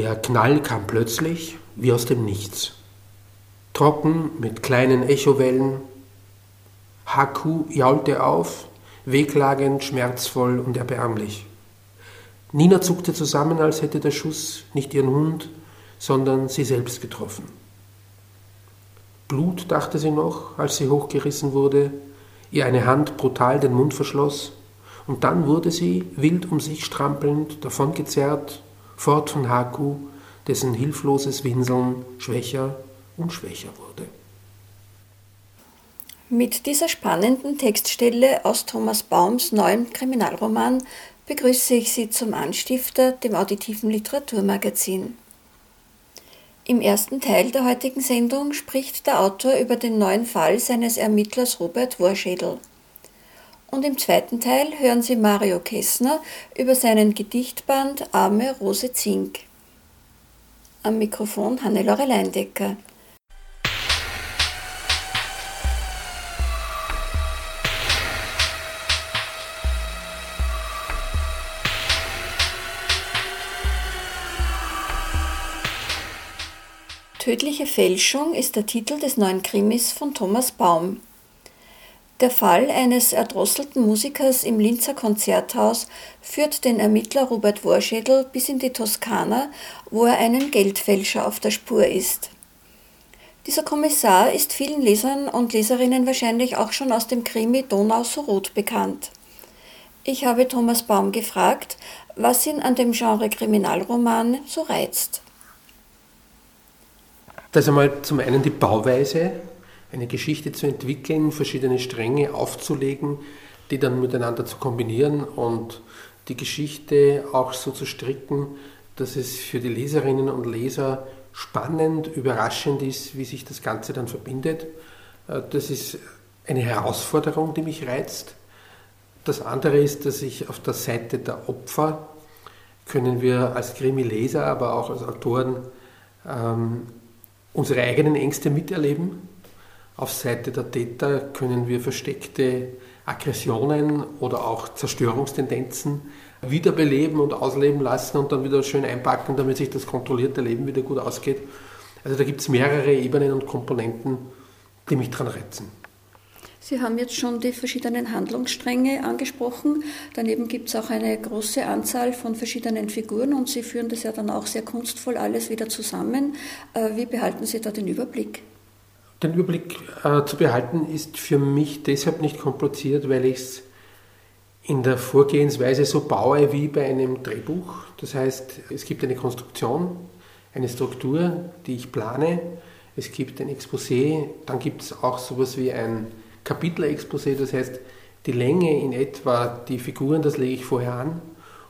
Der Knall kam plötzlich wie aus dem Nichts. Trocken mit kleinen Echowellen, Haku jaulte auf, wehklagend, schmerzvoll und erbärmlich. Nina zuckte zusammen, als hätte der Schuss nicht ihren Hund, sondern sie selbst getroffen. Blut, dachte sie noch, als sie hochgerissen wurde, ihr eine Hand brutal den Mund verschloss, und dann wurde sie, wild um sich strampelnd, davongezerrt, fort von Haku, dessen hilfloses Winseln schwächer und schwächer wurde. Mit dieser spannenden Textstelle aus Thomas Baums neuem Kriminalroman begrüße ich Sie zum Anstifter, dem auditiven Literaturmagazin. Im ersten Teil der heutigen Sendung spricht der Autor über den neuen Fall seines Ermittlers Robert Worschädel. Und im zweiten Teil hören Sie Mario Kessner über seinen Gedichtband Arme Rose Zink. Am Mikrofon Hannelore Leindecker. Tödliche Fälschung ist der Titel des neuen Krimis von Thomas Baum. Der Fall eines erdrosselten Musikers im Linzer Konzerthaus führt den Ermittler Robert Worschädel bis in die Toskana, wo er einem Geldfälscher auf der Spur ist. Dieser Kommissar ist vielen Lesern und Leserinnen wahrscheinlich auch schon aus dem Krimi Donau so rot bekannt. Ich habe Thomas Baum gefragt, was ihn an dem Genre Kriminalroman so reizt. Das ist einmal zum einen die Bauweise, eine Geschichte zu entwickeln, verschiedene Stränge aufzulegen, die dann miteinander zu kombinieren und die Geschichte auch so zu stricken, dass es für die Leserinnen und Leser spannend, überraschend ist, wie sich das Ganze dann verbindet. Äh, das ist eine Herausforderung, die mich reizt. Das andere ist, dass ich auf der Seite der Opfer können wir als Krimi-Leser, aber auch als Autoren ähm, unsere eigenen Ängste miterleben. Auf Seite der Täter können wir versteckte Aggressionen oder auch Zerstörungstendenzen wiederbeleben und ausleben lassen und dann wieder schön einpacken, damit sich das kontrollierte Leben wieder gut ausgeht. Also da gibt es mehrere Ebenen und Komponenten, die mich daran reizen. Sie haben jetzt schon die verschiedenen Handlungsstränge angesprochen. Daneben gibt es auch eine große Anzahl von verschiedenen Figuren und Sie führen das ja dann auch sehr kunstvoll alles wieder zusammen. Äh, wie behalten Sie da den Überblick? Den Überblick äh, zu behalten ist für mich deshalb nicht kompliziert, weil ich es in der Vorgehensweise so baue wie bei einem Drehbuch. Das heißt, es gibt eine Konstruktion, eine Struktur, die ich plane. Es gibt ein Exposé, dann gibt es auch sowas wie ein Kapitelexposé, das heißt die Länge in etwa, die Figuren, das lege ich vorher an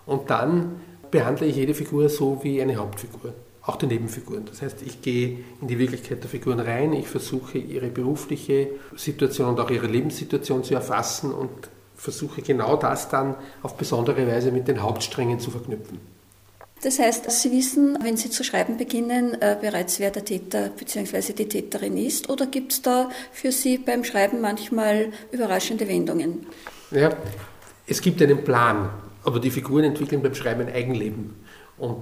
und dann behandle ich jede Figur so wie eine Hauptfigur, auch die Nebenfiguren. Das heißt, ich gehe in die Wirklichkeit der Figuren rein, ich versuche ihre berufliche Situation und auch ihre Lebenssituation zu erfassen und versuche genau das dann auf besondere Weise mit den Hauptsträngen zu verknüpfen. Das heißt, Sie wissen, wenn Sie zu schreiben beginnen, äh, bereits wer der Täter bzw. die Täterin ist? Oder gibt es da für Sie beim Schreiben manchmal überraschende Wendungen? Ja, es gibt einen Plan, aber die Figuren entwickeln beim Schreiben ein Eigenleben. Und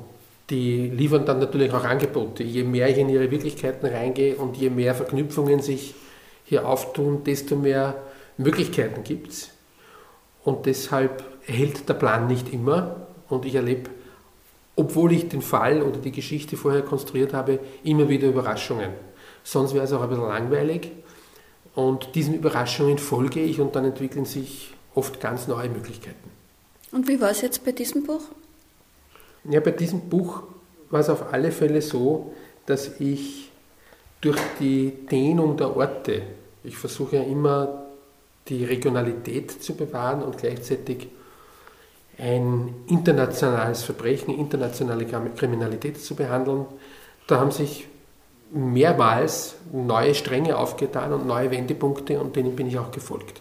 die liefern dann natürlich auch Angebote. Je mehr ich in ihre Wirklichkeiten reingehe und je mehr Verknüpfungen sich hier auftun, desto mehr Möglichkeiten gibt es. Und deshalb hält der Plan nicht immer. Und ich erlebe obwohl ich den Fall oder die Geschichte vorher konstruiert habe, immer wieder Überraschungen. Sonst wäre es auch ein bisschen langweilig. Und diesen Überraschungen folge ich und dann entwickeln sich oft ganz neue Möglichkeiten. Und wie war es jetzt bei diesem Buch? Ja, bei diesem Buch war es auf alle Fälle so, dass ich durch die Dehnung der Orte, ich versuche ja immer die Regionalität zu bewahren und gleichzeitig ein internationales Verbrechen, internationale Kriminalität zu behandeln. Da haben sich mehrmals neue Stränge aufgetan und neue Wendepunkte und denen bin ich auch gefolgt.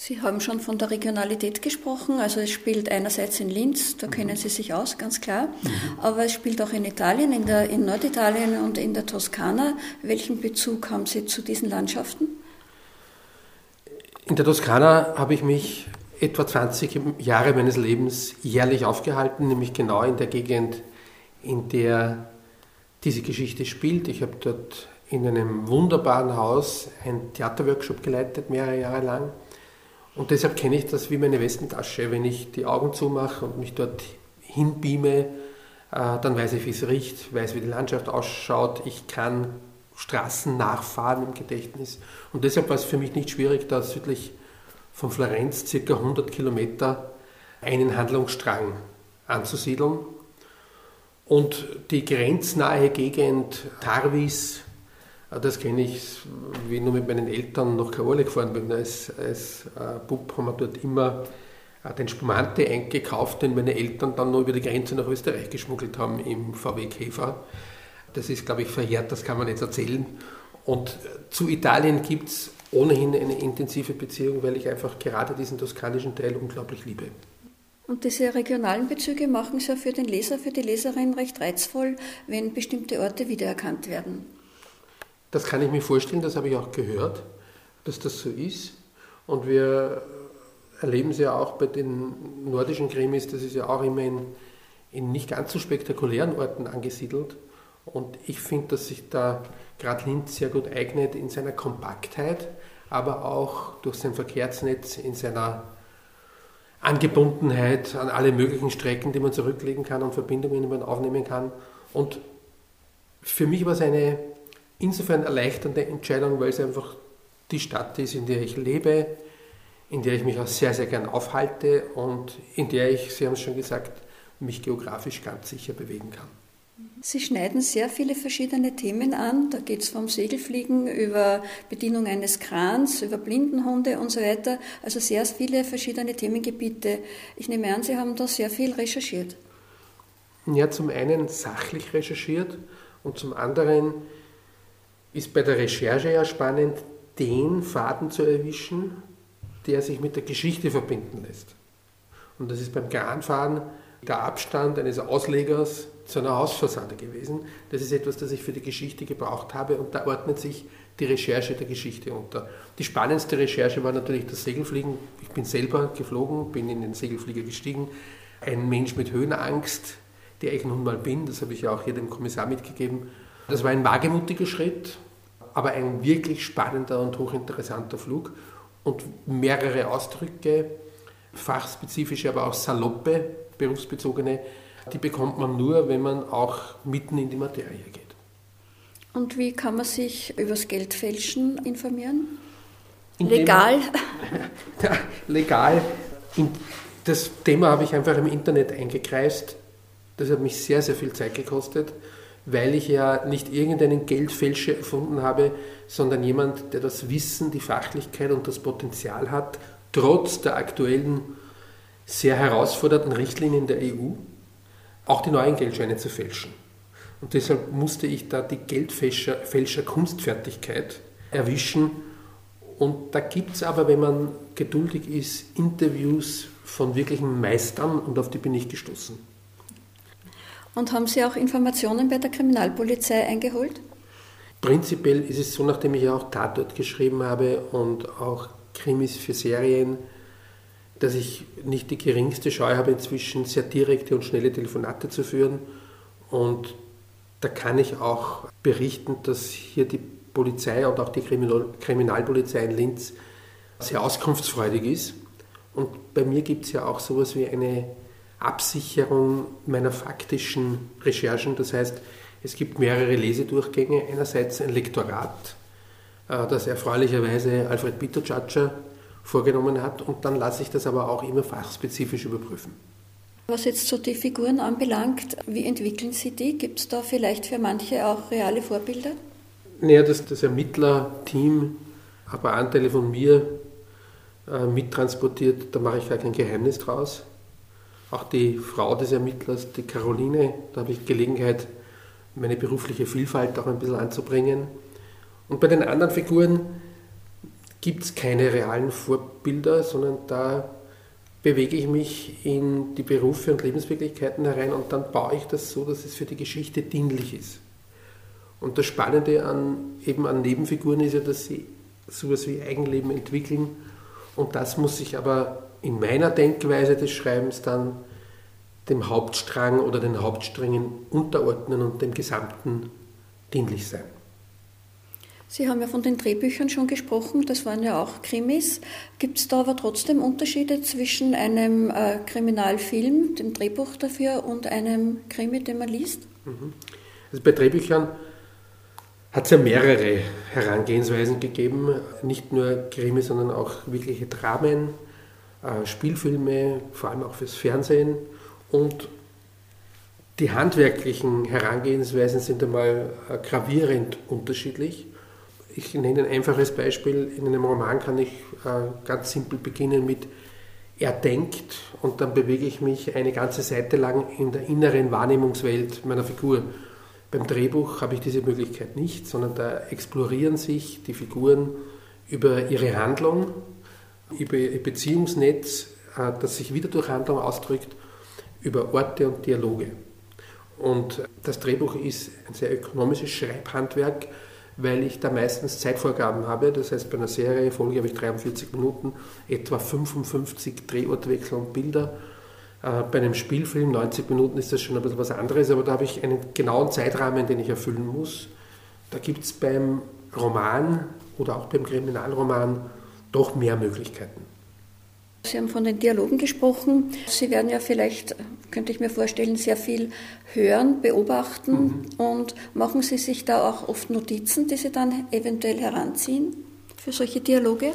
Sie haben schon von der Regionalität gesprochen, also es spielt einerseits in Linz, da kennen Sie sich aus, ganz klar, mhm. aber es spielt auch in Italien, in, der, in Norditalien und in der Toskana. Welchen Bezug haben Sie zu diesen Landschaften? In der Toskana habe ich mich etwa 20 Jahre meines Lebens jährlich aufgehalten, nämlich genau in der Gegend, in der diese Geschichte spielt. Ich habe dort in einem wunderbaren Haus ein Theaterworkshop geleitet, mehrere Jahre lang. Und deshalb kenne ich das wie meine Westentasche. Wenn ich die Augen zumache und mich dort hinbeame, äh, dann weiß ich, wie es riecht, weiß, wie die Landschaft ausschaut. Ich kann Straßen nachfahren im Gedächtnis. Und deshalb war es für mich nicht schwierig, da südlich von Florenz, circa 100 Kilometer, einen Handlungsstrang anzusiedeln. Und die grenznahe Gegend Tarvis, das kenne ich, wie ich nur mit meinen Eltern nach Karole gefahren bin. Als, als äh, Bub haben wir dort immer äh, den Spumante eingekauft, den meine Eltern dann noch über die Grenze nach Österreich geschmuggelt haben im VW Käfer. Das ist, glaube ich, verjährt, das kann man nicht erzählen. Und zu Italien gibt es ohnehin eine intensive Beziehung, weil ich einfach gerade diesen toskanischen Teil unglaublich liebe. Und diese regionalen Bezüge machen es ja für den Leser, für die Leserin recht reizvoll, wenn bestimmte Orte wiedererkannt werden. Das kann ich mir vorstellen, das habe ich auch gehört, dass das so ist. Und wir erleben es ja auch bei den nordischen Krimis, das ist ja auch immer in, in nicht ganz so spektakulären Orten angesiedelt. Und ich finde, dass sich da gerade Linz sehr gut eignet in seiner Kompaktheit, aber auch durch sein Verkehrsnetz, in seiner Angebundenheit an alle möglichen Strecken, die man zurücklegen kann und Verbindungen, die man aufnehmen kann. Und für mich war es eine insofern erleichternde Entscheidung, weil es einfach die Stadt ist, in der ich lebe, in der ich mich auch sehr, sehr gern aufhalte und in der ich, Sie haben es schon gesagt, mich geografisch ganz sicher bewegen kann. Sie schneiden sehr viele verschiedene Themen an. Da geht es vom Segelfliegen über Bedienung eines Krans, über Blindenhunde und so weiter. Also sehr viele verschiedene Themengebiete. Ich nehme an, Sie haben da sehr viel recherchiert. Ja, zum einen sachlich recherchiert und zum anderen ist bei der Recherche ja spannend, den Faden zu erwischen, der sich mit der Geschichte verbinden lässt. Und das ist beim Kranfahren der Abstand eines Auslegers zu einer Hausfassade gewesen. Das ist etwas, das ich für die Geschichte gebraucht habe und da ordnet sich die Recherche der Geschichte unter. Die spannendste Recherche war natürlich das Segelfliegen. Ich bin selber geflogen, bin in den Segelflieger gestiegen. Ein Mensch mit Höhenangst, der ich nun mal bin, das habe ich ja auch hier dem Kommissar mitgegeben. Das war ein wagemutiger Schritt, aber ein wirklich spannender und hochinteressanter Flug und mehrere Ausdrücke, fachspezifische, aber auch saloppe, berufsbezogene, die bekommt man nur, wenn man auch mitten in die Materie geht. Und wie kann man sich über das Geldfälschen informieren? Indem legal? ja, legal. Das Thema habe ich einfach im Internet eingekreist. Das hat mich sehr, sehr viel Zeit gekostet, weil ich ja nicht irgendeinen Geldfälscher erfunden habe, sondern jemand, der das Wissen, die Fachlichkeit und das Potenzial hat, trotz der aktuellen sehr herausfordernden Richtlinien der EU auch die neuen Geldscheine zu fälschen. Und deshalb musste ich da die Geldfälscher-Kunstfertigkeit erwischen. Und da gibt es aber, wenn man geduldig ist, Interviews von wirklichen Meistern und auf die bin ich gestoßen. Und haben Sie auch Informationen bei der Kriminalpolizei eingeholt? Prinzipiell ist es so, nachdem ich auch Tatort geschrieben habe und auch Krimis für Serien, dass ich nicht die geringste Scheu habe, inzwischen sehr direkte und schnelle Telefonate zu führen. Und da kann ich auch berichten, dass hier die Polizei und auch die Kriminalpolizei in Linz sehr auskunftsfreudig ist. Und bei mir gibt es ja auch sowas wie eine Absicherung meiner faktischen Recherchen. Das heißt, es gibt mehrere Lesedurchgänge. Einerseits ein Lektorat, äh, das erfreulicherweise Alfred Bittertschatscher vorgenommen hat und dann lasse ich das aber auch immer fachspezifisch überprüfen. Was jetzt so die Figuren anbelangt, wie entwickeln Sie die? Gibt es da vielleicht für manche auch reale Vorbilder? Naja, das, das Ermittlerteam, aber Anteile von mir äh, mittransportiert, da mache ich gar kein Geheimnis draus. Auch die Frau des Ermittlers, die Caroline, da habe ich Gelegenheit, meine berufliche Vielfalt auch ein bisschen anzubringen. Und bei den anderen Figuren gibt es keine realen Vorbilder, sondern da bewege ich mich in die Berufe und Lebenswirklichkeiten herein und dann baue ich das so, dass es für die Geschichte dienlich ist. Und das Spannende an, eben an Nebenfiguren ist ja, dass sie sowas wie Eigenleben entwickeln und das muss sich aber in meiner Denkweise des Schreibens dann dem Hauptstrang oder den Hauptsträngen unterordnen und dem Gesamten dienlich sein. Sie haben ja von den Drehbüchern schon gesprochen, das waren ja auch Krimis. Gibt es da aber trotzdem Unterschiede zwischen einem äh, Kriminalfilm, dem Drehbuch dafür, und einem Krimi, den man liest? Mhm. Also bei Drehbüchern hat es ja mehrere Herangehensweisen gegeben, nicht nur Krimi, sondern auch wirkliche Dramen, Spielfilme, vor allem auch fürs Fernsehen. Und die handwerklichen Herangehensweisen sind einmal äh, gravierend unterschiedlich. Ich nenne ein einfaches Beispiel. In einem Roman kann ich äh, ganz simpel beginnen mit er denkt und dann bewege ich mich eine ganze Seite lang in der inneren Wahrnehmungswelt meiner Figur. Beim Drehbuch habe ich diese Möglichkeit nicht, sondern da explorieren sich die Figuren über ihre Handlung, über Beziehungsnetz, äh, das sich wieder durch Handlung ausdrückt, über Orte und Dialoge. Und das Drehbuch ist ein sehr ökonomisches Schreibhandwerk, weil ich da meistens Zeitvorgaben habe. Das heißt, bei einer Serie Folge habe ich 43 Minuten, etwa 55 Drehortwechsel und Bilder. Äh, bei einem Spielfilm 90 Minuten ist das schon ein bisschen was anderes, aber da habe ich einen genauen Zeitrahmen, den ich erfüllen muss. Da gibt es beim Roman oder auch beim Kriminalroman doch mehr Möglichkeiten. Sie haben von den Dialogen gesprochen. Sie werden ja vielleicht, könnte ich mir vorstellen, sehr viel hören, beobachten mhm. und machen Sie sich da auch oft Notizen, die Sie dann eventuell heranziehen für solche Dialoge?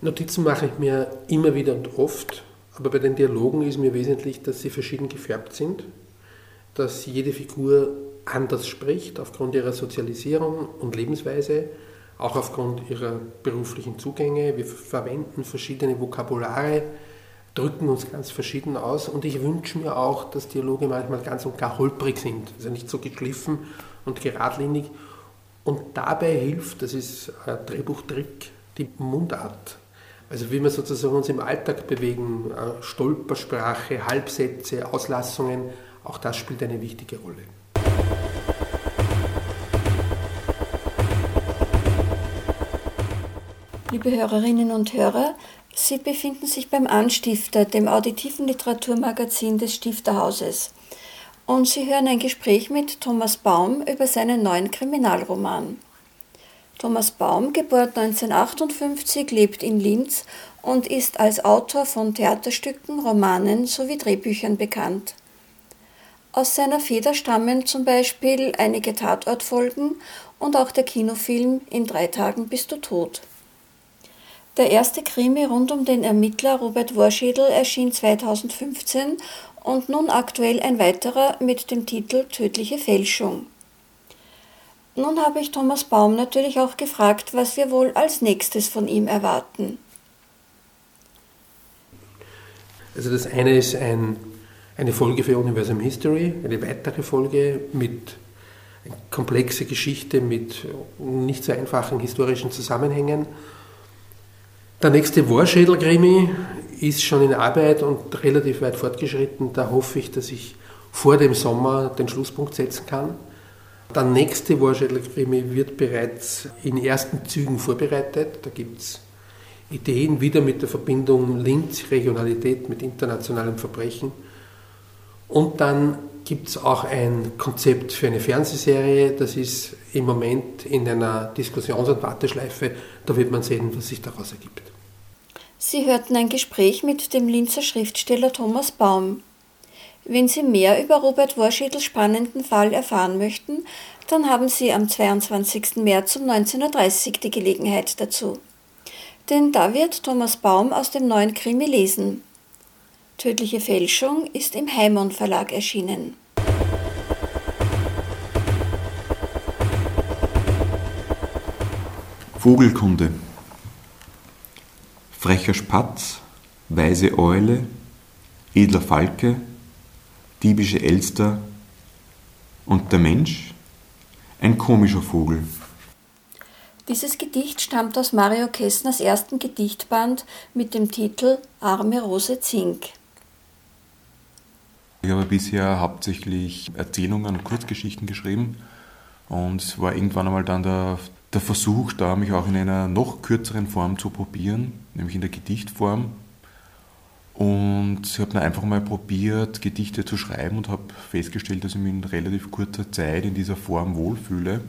Notizen mache ich mir immer wieder und oft, aber bei den Dialogen ist mir wesentlich, dass sie verschieden gefärbt sind, dass jede Figur anders spricht aufgrund ihrer Sozialisierung und Lebensweise auch aufgrund ihrer beruflichen Zugänge. Wir verwenden verschiedene Vokabulare, drücken uns ganz verschieden aus und ich wünsche mir auch, dass Dialoge manchmal ganz und gar holprig sind, also nicht so geschliffen und geradlinig. Und dabei hilft, das ist ein Drehbuchtrick, die Mundart. Also wie wir sozusagen uns im Alltag bewegen, äh, Stolpersprache, Halbsätze, Auslassungen, auch das spielt eine wichtige Rolle. Liebe Hörerinnen und Hörer, Sie befinden sich beim Anstifter, dem auditiven Literaturmagazin des Stifterhauses. Und Sie hören ein Gespräch mit Thomas Baum über seinen neuen Kriminalroman. Thomas Baum, geboren 1958, lebt in Linz und ist als Autor von Theaterstücken, Romanen sowie Drehbüchern bekannt. Aus seiner Feder stammen zum Beispiel einige Tatortfolgen und auch der Kinofilm In drei Tagen bist du tot. Der erste Krimi rund um den Ermittler Robert Worschädel erschien 2015 und nun aktuell ein weiterer mit dem Titel Tödliche Fälschung. Nun habe ich Thomas Baum natürlich auch gefragt, was wir wohl als nächstes von ihm erwarten. Also das eine ist ein, eine Folge für Universum History, eine weitere Folge mit eine komplexe Geschichte mit nicht so einfachen historischen Zusammenhängen der nächste Warschädel-Krimi ist schon in Arbeit und relativ weit fortgeschritten. Da hoffe ich, dass ich vor dem Sommer den Schlusspunkt setzen kann. Der nächste Warschädel-Krimi wird bereits in ersten Zügen vorbereitet. Da gibt es Ideen wieder mit der Verbindung Linz-Regionalität mit internationalem Verbrechen. Und dann gibt es auch ein Konzept für eine Fernsehserie. Das ist im Moment in einer Diskussions- und Warteschleife. Da wird man sehen, was sich daraus ergibt. Sie hörten ein Gespräch mit dem Linzer Schriftsteller Thomas Baum. Wenn Sie mehr über Robert Warschädels spannenden Fall erfahren möchten, dann haben Sie am 22. März um 19.30 Uhr die Gelegenheit dazu. Denn da wird Thomas Baum aus dem neuen Krimi lesen. Tödliche Fälschung ist im Heimon Verlag erschienen. Vogelkunde frecher Spatz, weise Eule, edler Falke, diebische Elster und der Mensch, ein komischer Vogel. Dieses Gedicht stammt aus Mario Kessners ersten Gedichtband mit dem Titel Arme Rose Zink. Ich habe bisher hauptsächlich Erzählungen und Kurzgeschichten geschrieben und es war irgendwann einmal dann der, der Versuch da, mich auch in einer noch kürzeren Form zu probieren, nämlich in der Gedichtform. Und ich habe dann einfach mal probiert, Gedichte zu schreiben und habe festgestellt, dass ich mich in relativ kurzer Zeit in dieser Form wohlfühle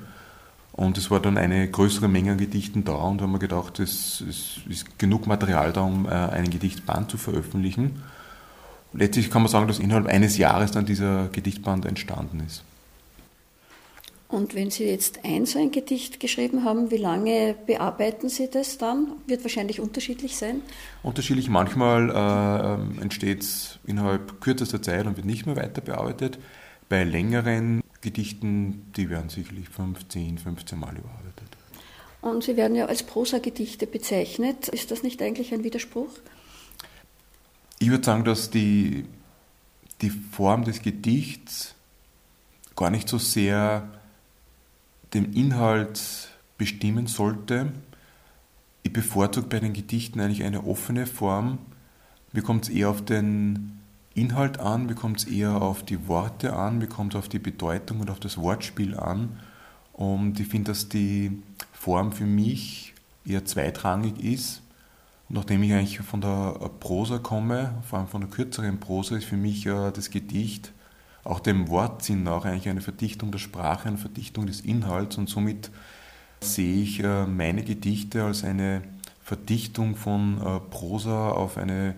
und es war dann eine größere Menge an Gedichten da und haben wir gedacht, es, es ist genug Material da, um äh, einen Gedichtband zu veröffentlichen. Letztlich kann man sagen, dass innerhalb eines Jahres dann dieser Gedichtband entstanden ist. Und wenn Sie jetzt ein so ein Gedicht geschrieben haben, wie lange bearbeiten Sie das dann? Wird wahrscheinlich unterschiedlich sein? Unterschiedlich. Manchmal äh, entsteht es innerhalb kürzester Zeit und wird nicht mehr weiter bearbeitet. Bei längeren Gedichten, die werden sicherlich 15, 15 Mal überarbeitet. Und sie werden ja als Prosagedichte bezeichnet. Ist das nicht eigentlich ein Widerspruch? Ich würde sagen, dass die, die Form des Gedichts gar nicht so sehr den Inhalt bestimmen sollte. Ich bevorzuge bei den Gedichten eigentlich eine offene Form. Mir kommt es eher auf den Inhalt an, bekommt es eher auf die Worte an, bekommt es auf die Bedeutung und auf das Wortspiel an. Und ich finde, dass die Form für mich eher zweitrangig ist. Nachdem ich eigentlich von der Prosa komme, vor allem von der kürzeren Prosa, ist für mich das Gedicht auch dem Wortsinn nach eigentlich eine Verdichtung der Sprache, eine Verdichtung des Inhalts und somit sehe ich äh, meine Gedichte als eine Verdichtung von äh, Prosa auf eine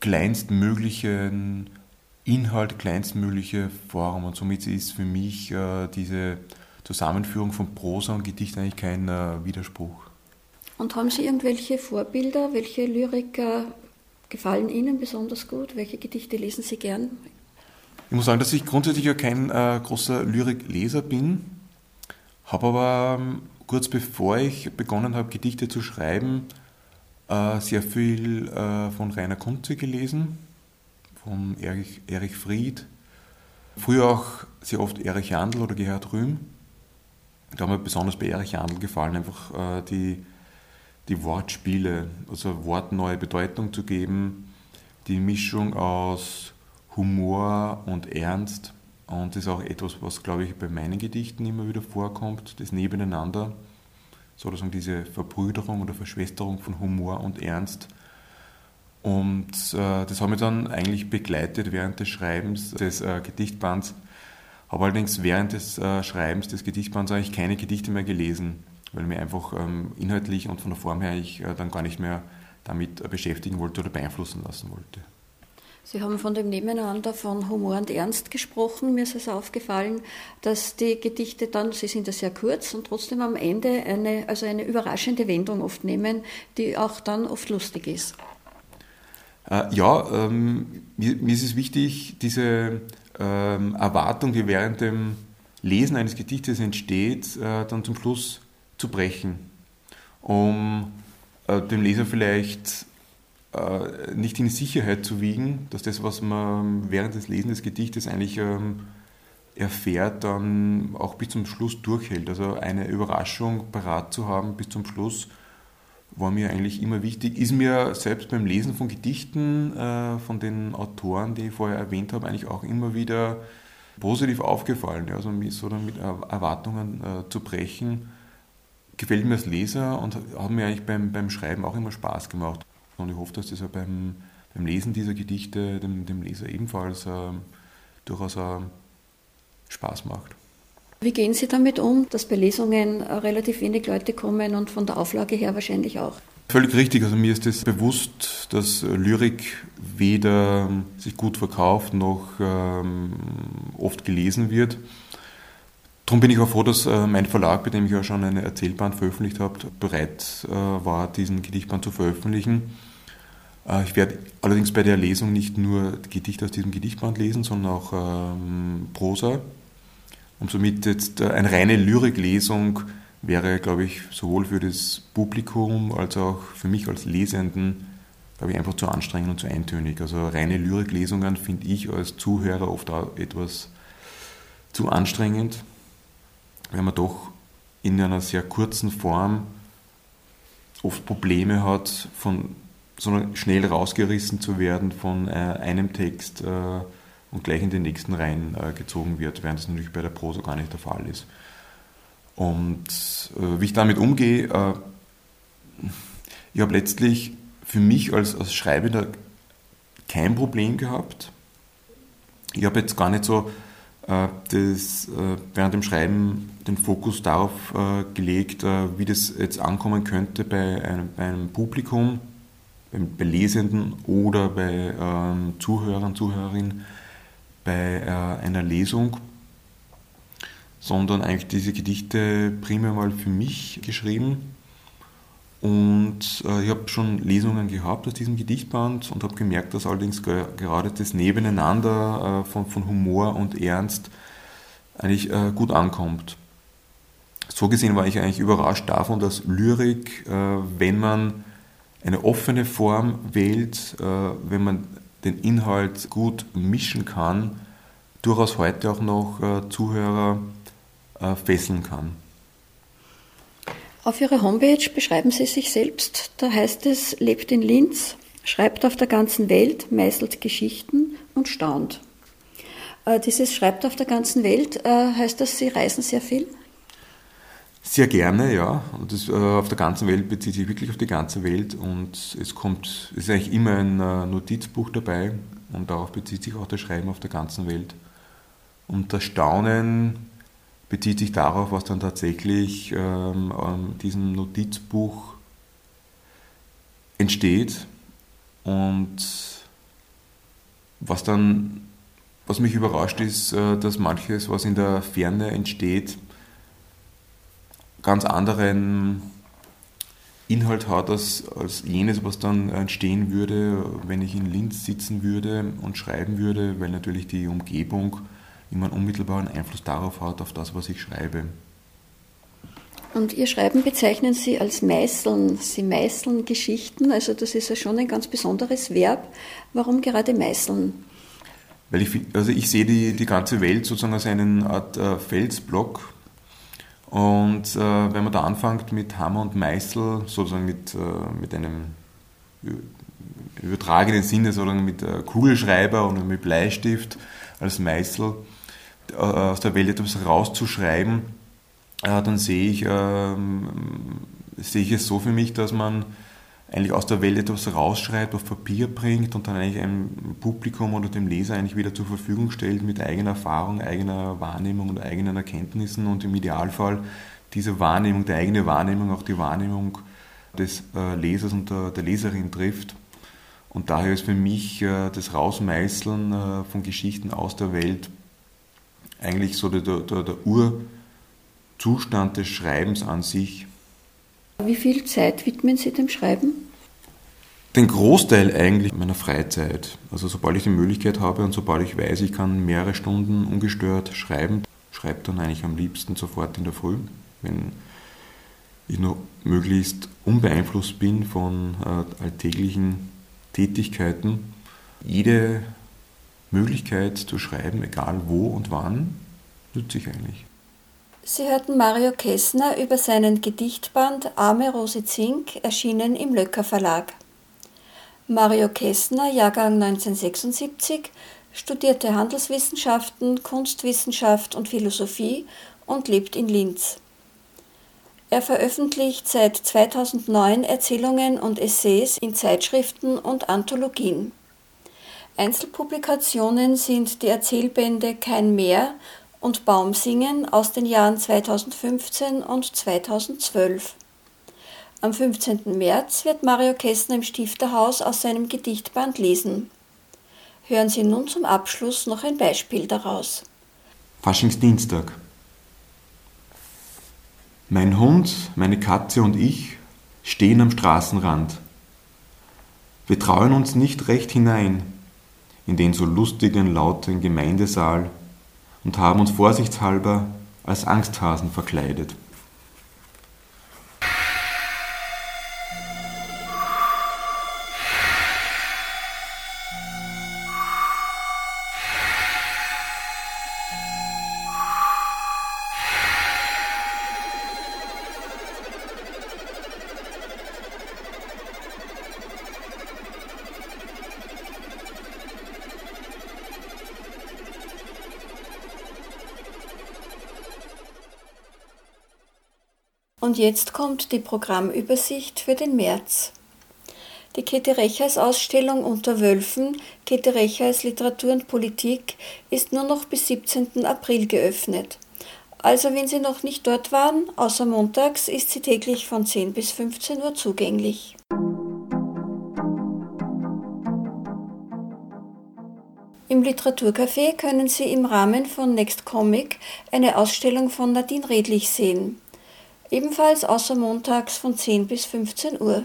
kleinstmöglichen Inhalt, kleinstmögliche Form. Und somit ist für mich äh, diese Zusammenführung von Prosa und Gedicht eigentlich kein äh, Widerspruch. Und haben Sie irgendwelche Vorbilder? Welche Lyriker gefallen Ihnen besonders gut? Welche Gedichte lesen Sie gern? Ich muss sagen, dass ich grundsätzlich ja kein äh, großer Lyrikleser bin, habe aber ähm, kurz bevor ich begonnen habe, Gedichte zu schreiben, äh, sehr viel äh, von Rainer Kunze gelesen, von Erich, Erich Fried, früher auch sehr oft Erich Jandl oder Gerhard Rühm. Da hat mir besonders bei Erich Jandl gefallen, einfach äh, die, die Wortspiele, also Worten neue Bedeutung zu geben, die Mischung aus Humor und Ernst. Und das ist auch etwas, was, glaube ich, bei meinen Gedichten immer wieder vorkommt, das Nebeneinander sozusagen diese Verbrüderung oder Verschwesterung von Humor und Ernst. Und äh, das hat mich dann eigentlich begleitet während des Schreibens des äh, Gedichtbands. Habe allerdings während des äh, Schreibens des Gedichtbands eigentlich keine Gedichte mehr gelesen, weil mir einfach ähm, inhaltlich und von der Form her ich äh, dann gar nicht mehr damit äh, beschäftigen wollte oder beeinflussen lassen wollte. Sie haben von dem Nebeneinander von Humor und Ernst gesprochen. Mir ist es aufgefallen, dass die Gedichte dann, sie sind ja sehr kurz und trotzdem am Ende eine, also eine überraschende Wendung oft nehmen, die auch dann oft lustig ist. Äh, ja, ähm, mir, mir, ist es wichtig, diese ähm, Erwartung, die während dem Lesen eines Gedichtes entsteht, äh, dann zum Schluss zu brechen, um äh, dem Leser vielleicht äh, nicht in Sicherheit zu wiegen, dass das, was man während des Lesens des Gedichtes eigentlich ähm, erfährt, dann auch bis zum Schluss durchhält. Also eine Überraschung parat zu haben bis zum Schluss war mir eigentlich immer wichtig. Ist mir selbst beim Lesen von Gedichten äh, von den Autoren, die ich vorher erwähnt habe, eigentlich auch immer wieder positiv aufgefallen. Ja, also so dann mit Erwartungen äh, zu brechen, gefällt mir als Leser und hat mir eigentlich beim, beim Schreiben auch immer Spaß gemacht. Und ich hoffe, dass das auch beim, beim Lesen dieser Gedichte dem, dem Leser ebenfalls äh, durchaus äh, Spaß macht. Wie gehen Sie damit um, dass bei Lesungen relativ wenig Leute kommen und von der Auflage her wahrscheinlich auch? Völlig richtig. Also mir ist es bewusst, dass Lyrik weder sich gut verkauft noch ähm, oft gelesen wird. Darum bin ich auch froh, dass äh, mein Verlag, bei dem ich ja schon eine Erzählband veröffentlicht habe, bereit äh, war, diesen Gedichtband zu veröffentlichen. Äh, ich werde allerdings bei der Lesung nicht nur Gedichte aus diesem Gedichtband lesen, sondern auch ähm, Prosa. Und somit jetzt eine reine Lyriklesung wäre, glaube ich, sowohl für das Publikum als auch für mich als Lesenden, glaube ich, einfach zu anstrengend und zu eintönig. Also reine Lyriklesungen finde ich als Zuhörer oft auch etwas zu anstrengend, weil man doch in einer sehr kurzen Form oft Probleme hat, von so schnell rausgerissen zu werden von äh, einem Text äh, und gleich in den nächsten rein äh, gezogen wird, während das natürlich bei der Prosa gar nicht der Fall ist. Und äh, wie ich damit umgehe, äh, ich habe letztlich für mich als, als Schreibender kein Problem gehabt. Ich habe jetzt gar nicht so das, äh, während dem Schreiben den Fokus darauf äh, gelegt, wie das jetzt ankommen könnte bei einem, bei einem Publikum, bei Lesenden oder bei ähm, Zuhörern, Zuhörerinnen bei einer Lesung, sondern eigentlich diese Gedichte primär mal für mich geschrieben und äh, ich habe schon Lesungen gehabt aus diesem Gedichtband und habe gemerkt, dass allerdings ge gerade das Nebeneinander äh, von, von, Humor und Ernst eigentlich äh, gut ankommt. So gesehen war ich eigentlich überrascht davon, dass Lyrik, äh, wenn man eine offene Form wählt, äh, wenn man den Inhalt gut mischen kann, durchaus heute auch noch äh, Zuhörer fesseln kann. Auf Ihrer Homepage beschreiben Sie sich selbst. Da heißt es, lebt in Linz, schreibt auf der ganzen Welt, meißelt Geschichten und staunt. Äh, dieses Schreibt auf der ganzen Welt, äh, heißt das, Sie reisen sehr viel? Sehr gerne, ja. Und das, äh, auf der ganzen Welt bezieht sich wirklich auf die ganze Welt und es kommt, es ist eigentlich immer ein äh, Notizbuch dabei und darauf bezieht sich auch das Schreiben auf der ganzen Welt. Und das Staunen bezieht sich darauf, was dann tatsächlich ähm, an diesem Notizbuch entsteht und was dann, was mich überrascht ist, äh, dass manches, was in der Ferne entsteht, ganz anderen Inhalt hat als, als jenes, was dann entstehen würde, wenn ich in Linz sitzen würde und schreiben würde, weil natürlich die Umgebung immer einen unmittelbaren Einfluss darauf hat, auf das, was ich schreibe. Und Ihr Schreiben bezeichnen Sie als Meißeln. Sie meißeln Geschichten, also das ist ja schon ein ganz besonderes Verb. Warum gerade meißeln? Weil ich, also ich sehe die, die ganze Welt sozusagen als eine Art äh, Felsblock. Und äh, wenn man da anfängt mit Hammer und Meißel, sozusagen mit, äh, mit einem übertragenen Sinne, sozusagen mit äh, Kugelschreiber und mit Bleistift als Meißel, aus der Welt etwas rauszuschreiben, äh, dann sehe ich, ähm, sehe ich es so für mich, dass man eigentlich aus der Welt etwas rausschreibt, auf Papier bringt und dann eigentlich einem Publikum oder dem Leser eigentlich wieder zur Verfügung stellt mit eigener Erfahrung, eigener Wahrnehmung und eigenen Erkenntnissen und im Idealfall diese Wahrnehmung, die eigene Wahrnehmung, auch die Wahrnehmung des äh, Lesers und der Leserin trifft. Und daher ist für mich das Rausmeißeln von Geschichten aus der Welt eigentlich so der, der, der Urzustand des Schreibens an sich. Wie viel Zeit widmen Sie dem Schreiben? Den Großteil eigentlich meiner Freizeit. Also sobald ich die Möglichkeit habe und sobald ich weiß, ich kann mehrere Stunden ungestört schreiben, schreibe dann eigentlich am liebsten sofort in der Früh, wenn ich noch möglichst unbeeinflusst bin von äh, alltäglichen Tätigkeiten. Jede Möglichkeit zu schreiben, egal wo und wann, nütze ich eigentlich. Sie hörten Mario Kessner über seinen Gedichtband Arme Rose Zink, erschienen im Löcker Verlag. Mario Kessner, Jahrgang 1976, studierte Handelswissenschaften, Kunstwissenschaft und Philosophie und lebt in Linz. Er veröffentlicht seit 2009 Erzählungen und Essays in Zeitschriften und Anthologien. Einzelpublikationen sind die Erzählbände Kein Meer und Baumsingen aus den Jahren 2015 und 2012. Am 15. März wird Mario Kästner im Stifterhaus aus seinem Gedichtband lesen. Hören Sie nun zum Abschluss noch ein Beispiel daraus. Faschingsdienstag. Mein Hund, meine Katze und ich stehen am Straßenrand. Wir trauen uns nicht recht hinein, in den so lustigen, lauten Gemeindesaal und haben uns vorsichtshalber als Angsthasen verkleidet. Und jetzt kommt die Programmübersicht für den März. Die Käthe Rechers Ausstellung Unter Wölfen, Käthe Rechers Literatur und Politik, ist nur noch bis 17. April geöffnet. Also wenn Sie noch nicht dort waren, außer montags, ist sie täglich von 10 bis 15 Uhr zugänglich. Im Literaturcafé können Sie im Rahmen von Next Comic eine Ausstellung von Nadine Redlich sehen. Ebenfalls außer montags von 10 bis 15 Uhr.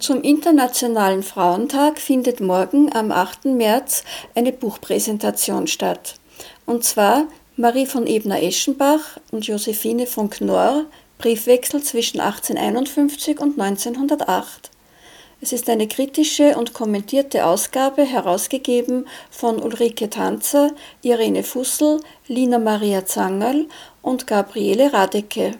Zum Internationalen Frauentag findet morgen am 8. März eine Buchpräsentation statt. Und zwar Marie von Ebner-Eschenbach und Josephine von Knorr, Briefwechsel zwischen 1851 und 1908. Es ist eine kritische und kommentierte Ausgabe, herausgegeben von Ulrike Tanzer, Irene Fussel, Lina Maria Zangerl und Gabriele Radecke.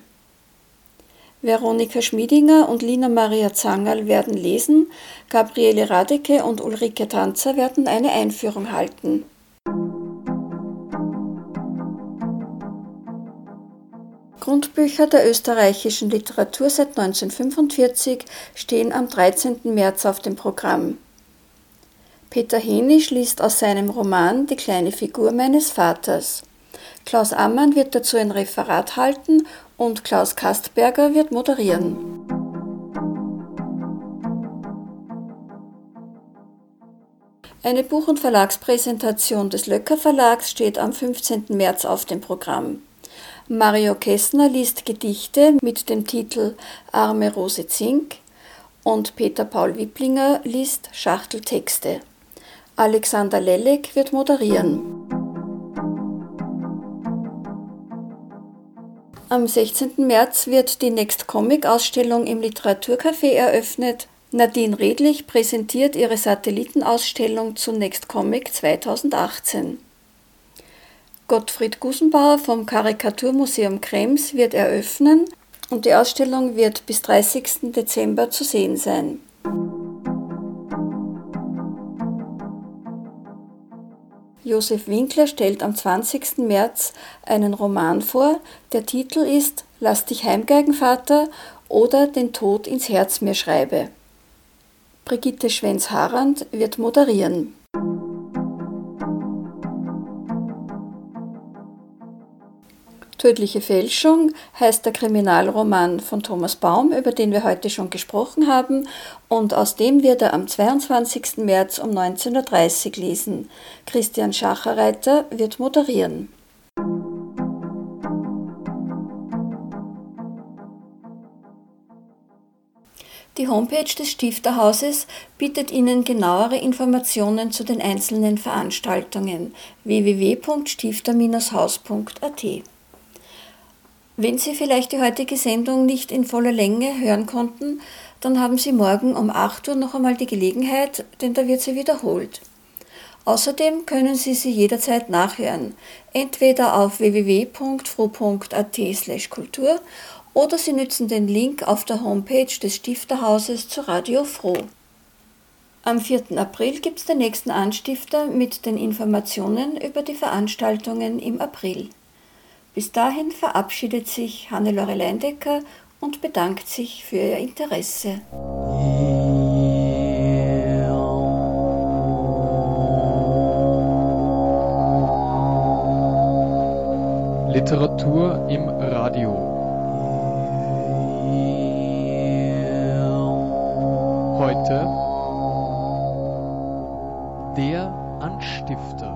Veronika Schmiedinger und Lina Maria Zangerl werden lesen, Gabriele Radecke und Ulrike Tanzer werden eine Einführung halten. Grundbücher der österreichischen Literatur seit 1945 stehen am 13. März auf dem Programm. Peter Henisch liest aus seinem Roman Die kleine Figur meines Vaters. Klaus Ammann wird dazu ein Referat halten und Klaus Kastberger wird moderieren. Eine Buch- und Verlagspräsentation des Löcker Verlags steht am 15. März auf dem Programm. Mario Kessner liest Gedichte mit dem Titel Arme Rose Zink und Peter Paul Wipplinger liest Schachteltexte. Alexander Lelek wird moderieren. Am 16. März wird die Next Comic Ausstellung im Literaturcafé eröffnet. Nadine Redlich präsentiert ihre Satellitenausstellung zu Next Comic 2018. Gottfried Gusenbauer vom Karikaturmuseum Krems wird eröffnen und die Ausstellung wird bis 30. Dezember zu sehen sein. Josef Winkler stellt am 20. März einen Roman vor. Der Titel ist Lass dich heimgeigen, Vater oder Den Tod ins Herz mir schreibe. Brigitte Schwenz-Harand wird moderieren. Tödliche Fälschung heißt der Kriminalroman von Thomas Baum, über den wir heute schon gesprochen haben, und aus dem wird er am 22. März um 19.30 Uhr lesen. Christian Schacherreiter wird moderieren. Die Homepage des Stifterhauses bietet Ihnen genauere Informationen zu den einzelnen Veranstaltungen www.stifter-haus.at. Wenn Sie vielleicht die heutige Sendung nicht in voller Länge hören konnten, dann haben Sie morgen um 8 Uhr noch einmal die Gelegenheit, denn da wird sie wiederholt. Außerdem können Sie sie jederzeit nachhören, entweder auf www.fro.at/kultur oder Sie nützen den Link auf der Homepage des Stifterhauses zu Radio Froh. Am 4. April gibt es den nächsten Anstifter mit den Informationen über die Veranstaltungen im April. Bis dahin verabschiedet sich Hannelore Leindecker und bedankt sich für Ihr Interesse. Literatur im Radio. Heute der Anstifter.